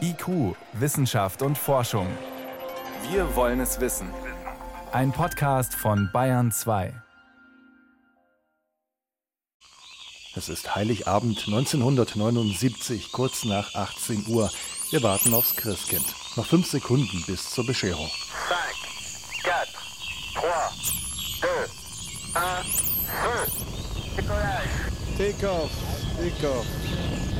IQ, Wissenschaft und Forschung. Wir wollen es wissen. Ein Podcast von Bayern 2. Es ist Heiligabend 1979, kurz nach 18 Uhr. Wir warten aufs Christkind. Noch fünf Sekunden bis zur Bescherung. 5, 4, 3, 2, 1, Take-off, Take-off.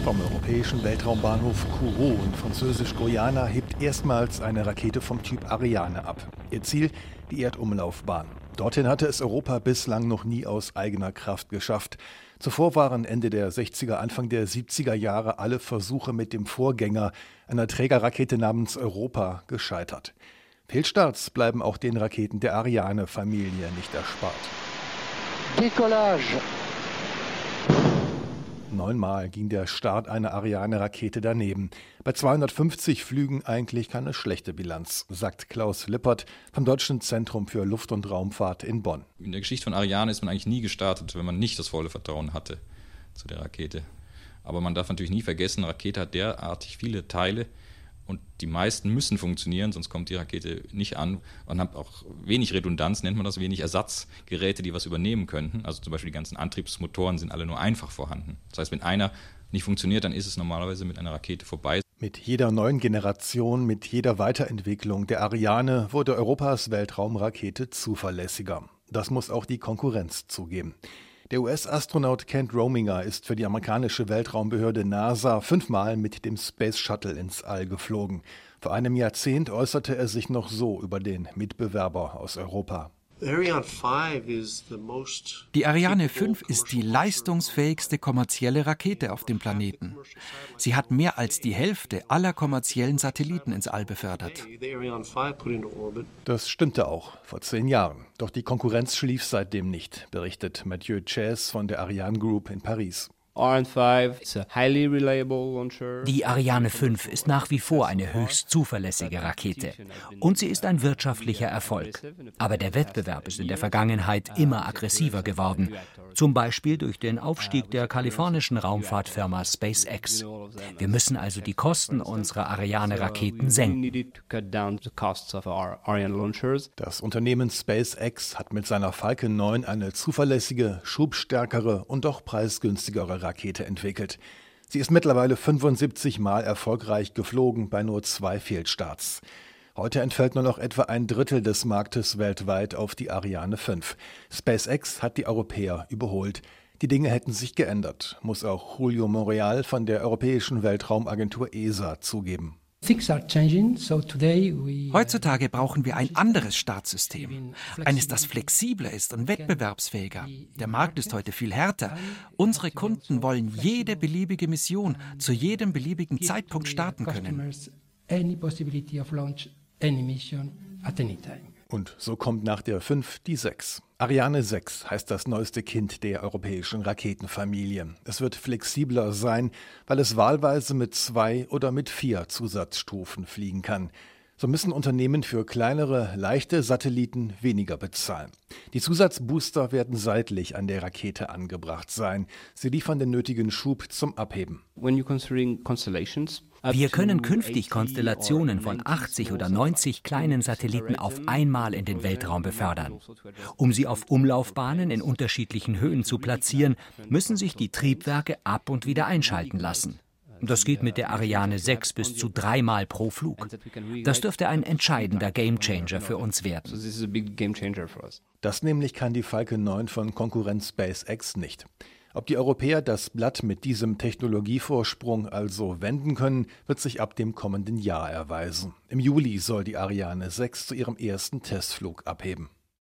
Vom europäischen Weltraumbahnhof Kourou in französisch-Guyana hebt erstmals eine Rakete vom Typ Ariane ab. Ihr Ziel die Erdumlaufbahn. Dorthin hatte es Europa bislang noch nie aus eigener Kraft geschafft. Zuvor waren Ende der 60er, Anfang der 70er Jahre alle Versuche mit dem Vorgänger, einer Trägerrakete namens Europa, gescheitert. Fehlstarts bleiben auch den Raketen der Ariane-Familie nicht erspart. Decollage Neunmal ging der Start einer Ariane-Rakete daneben. Bei 250 Flügen eigentlich keine schlechte Bilanz, sagt Klaus Lippert vom Deutschen Zentrum für Luft- und Raumfahrt in Bonn. In der Geschichte von Ariane ist man eigentlich nie gestartet, wenn man nicht das volle Vertrauen hatte zu der Rakete. Aber man darf natürlich nie vergessen, Rakete hat derartig viele Teile, und die meisten müssen funktionieren, sonst kommt die Rakete nicht an. Man hat auch wenig Redundanz, nennt man das, wenig Ersatzgeräte, die was übernehmen könnten. Also zum Beispiel die ganzen Antriebsmotoren sind alle nur einfach vorhanden. Das heißt, wenn einer nicht funktioniert, dann ist es normalerweise mit einer Rakete vorbei. Mit jeder neuen Generation, mit jeder Weiterentwicklung der Ariane wurde Europas Weltraumrakete zuverlässiger. Das muss auch die Konkurrenz zugeben. Der US-Astronaut Kent Rominger ist für die amerikanische Weltraumbehörde NASA fünfmal mit dem Space Shuttle ins All geflogen. Vor einem Jahrzehnt äußerte er sich noch so über den Mitbewerber aus Europa. Die Ariane 5 ist die leistungsfähigste kommerzielle Rakete auf dem Planeten. Sie hat mehr als die Hälfte aller kommerziellen Satelliten ins All befördert. Das stimmte auch vor zehn Jahren. Doch die Konkurrenz schlief seitdem nicht, berichtet Mathieu Chess von der Ariane Group in Paris. Die Ariane 5 ist nach wie vor eine höchst zuverlässige Rakete und sie ist ein wirtschaftlicher Erfolg. Aber der Wettbewerb ist in der Vergangenheit immer aggressiver geworden, zum Beispiel durch den Aufstieg der kalifornischen Raumfahrtfirma SpaceX. Wir müssen also die Kosten unserer Ariane-Raketen senken. Das Unternehmen SpaceX hat mit seiner Falcon 9 eine zuverlässige, schubstärkere und doch preisgünstigere Rakete entwickelt. Sie ist mittlerweile 75 Mal erfolgreich geflogen bei nur zwei Fehlstarts. Heute entfällt nur noch etwa ein Drittel des Marktes weltweit auf die Ariane 5. SpaceX hat die Europäer überholt. Die Dinge hätten sich geändert, muss auch Julio Montreal von der Europäischen Weltraumagentur ESA zugeben. Heutzutage brauchen wir ein anderes Startsystem, eines, das flexibler ist und wettbewerbsfähiger. Der Markt ist heute viel härter. Unsere Kunden wollen jede beliebige Mission zu jedem beliebigen Zeitpunkt starten können. Und so kommt nach der 5 die 6. Ariane 6 heißt das neueste Kind der europäischen Raketenfamilie. Es wird flexibler sein, weil es wahlweise mit zwei oder mit vier Zusatzstufen fliegen kann. So müssen Unternehmen für kleinere, leichte Satelliten weniger bezahlen. Die Zusatzbooster werden seitlich an der Rakete angebracht sein. Sie liefern den nötigen Schub zum Abheben. Wir können künftig Konstellationen von 80 oder 90 kleinen Satelliten auf einmal in den Weltraum befördern. Um sie auf Umlaufbahnen in unterschiedlichen Höhen zu platzieren, müssen sich die Triebwerke ab und wieder einschalten lassen. Das geht mit der Ariane 6 bis zu dreimal pro Flug. Das dürfte ein entscheidender Gamechanger für uns werden. Das nämlich kann die Falcon 9 von Konkurrenz SpaceX nicht. Ob die Europäer das Blatt mit diesem Technologievorsprung also wenden können, wird sich ab dem kommenden Jahr erweisen. Im Juli soll die Ariane 6 zu ihrem ersten Testflug abheben.